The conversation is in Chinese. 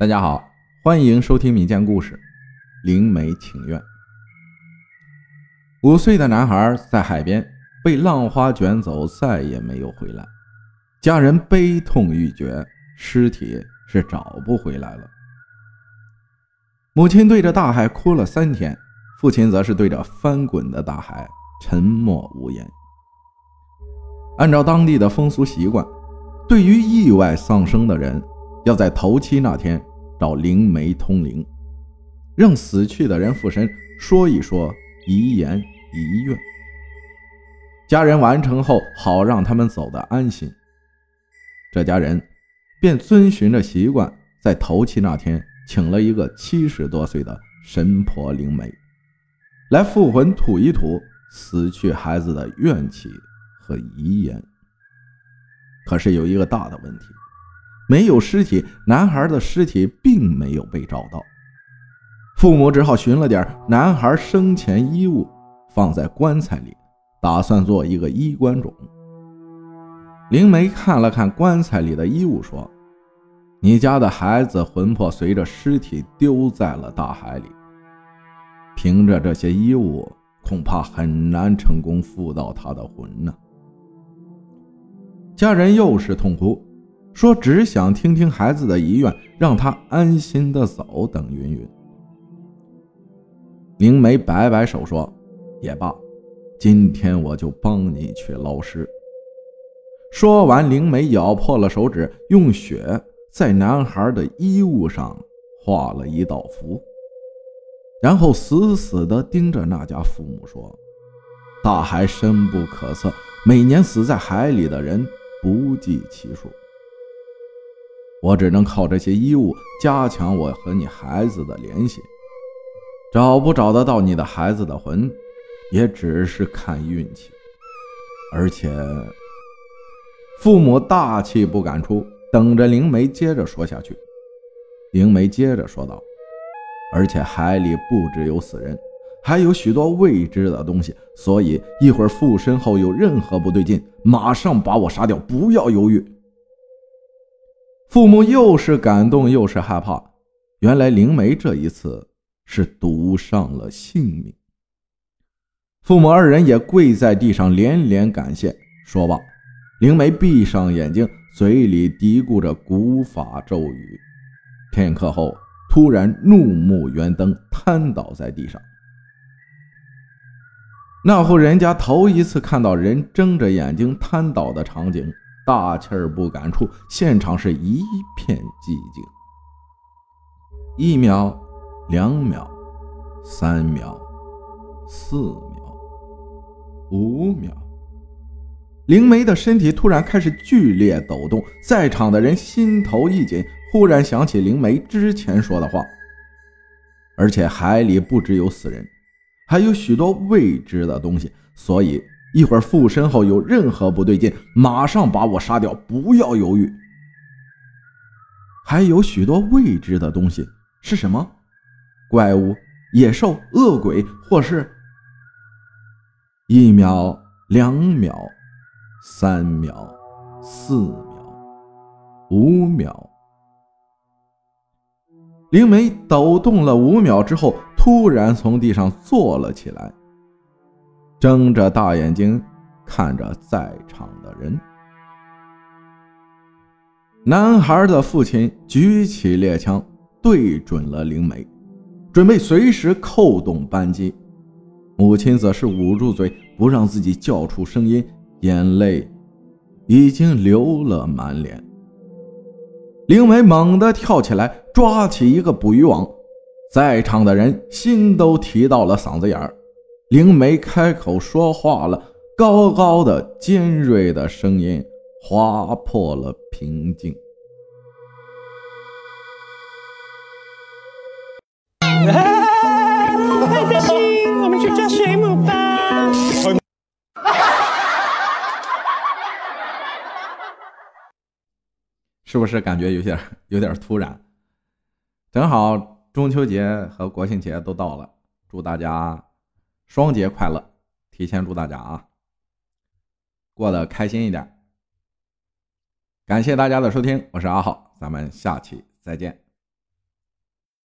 大家好，欢迎收听民间故事《灵媒请愿》。五岁的男孩在海边被浪花卷走，再也没有回来，家人悲痛欲绝，尸体是找不回来了。母亲对着大海哭了三天，父亲则是对着翻滚的大海沉默无言。按照当地的风俗习惯，对于意外丧生的人，要在头七那天。找灵媒通灵，让死去的人附身，说一说遗言遗愿。家人完成后，好让他们走得安心。这家人便遵循着习惯，在头七那天，请了一个七十多岁的神婆灵媒，来附魂吐一吐死去孩子的怨气和遗言。可是有一个大的问题。没有尸体，男孩的尸体并没有被找到，父母只好寻了点男孩生前衣物，放在棺材里，打算做一个衣冠冢。灵媒看了看棺材里的衣物，说：“你家的孩子魂魄随着尸体丢在了大海里，凭着这些衣物，恐怕很难成功附到他的魂呢。”家人又是痛哭。说只想听听孩子的遗愿，让他安心的走等云云。灵媒摆摆手说：“也罢，今天我就帮你去捞尸。”说完，灵媒咬破了手指，用血在男孩的衣物上画了一道符，然后死死地盯着那家父母说：“大海深不可测，每年死在海里的人不计其数。”我只能靠这些衣物加强我和你孩子的联系，找不找得到你的孩子的魂，也只是看运气。而且，父母大气不敢出，等着灵媒接着说下去。灵媒接着说道：“而且海里不只有死人，还有许多未知的东西，所以一会儿附身后有任何不对劲，马上把我杀掉，不要犹豫。”父母又是感动又是害怕，原来灵媒这一次是赌上了性命。父母二人也跪在地上连连感谢。说罢，灵媒闭上眼睛，嘴里嘀咕着古法咒语。片刻后，突然怒目圆瞪，瘫倒在地上。那户人家头一次看到人睁着眼睛瘫倒的场景。大气儿不敢出，现场是一片寂静。一秒，两秒，三秒，四秒，五秒。灵媒的身体突然开始剧烈抖动，在场的人心头一紧，忽然想起灵媒之前说的话，而且海里不只有死人，还有许多未知的东西，所以。一会儿附身后有任何不对劲，马上把我杀掉，不要犹豫。还有许多未知的东西是什么？怪物、野兽、恶鬼，或是……一秒、两秒、三秒、四秒、五秒，灵媒抖动了五秒之后，突然从地上坐了起来。睁着大眼睛看着在场的人，男孩的父亲举起猎枪对准了灵媒，准备随时扣动扳机。母亲则是捂住嘴，不让自己叫出声音，眼泪已经流了满脸。灵媒猛地跳起来，抓起一个捕鱼网，在场的人心都提到了嗓子眼儿。灵媒开口说话了，高高的、尖锐的声音划破了平静。开心，我们去抓水母吧！是不是感觉有点有点突然？正好中秋节和国庆节都到了，祝大家！双节快乐！提前祝大家啊，过得开心一点。感谢大家的收听，我是阿浩，咱们下期再见。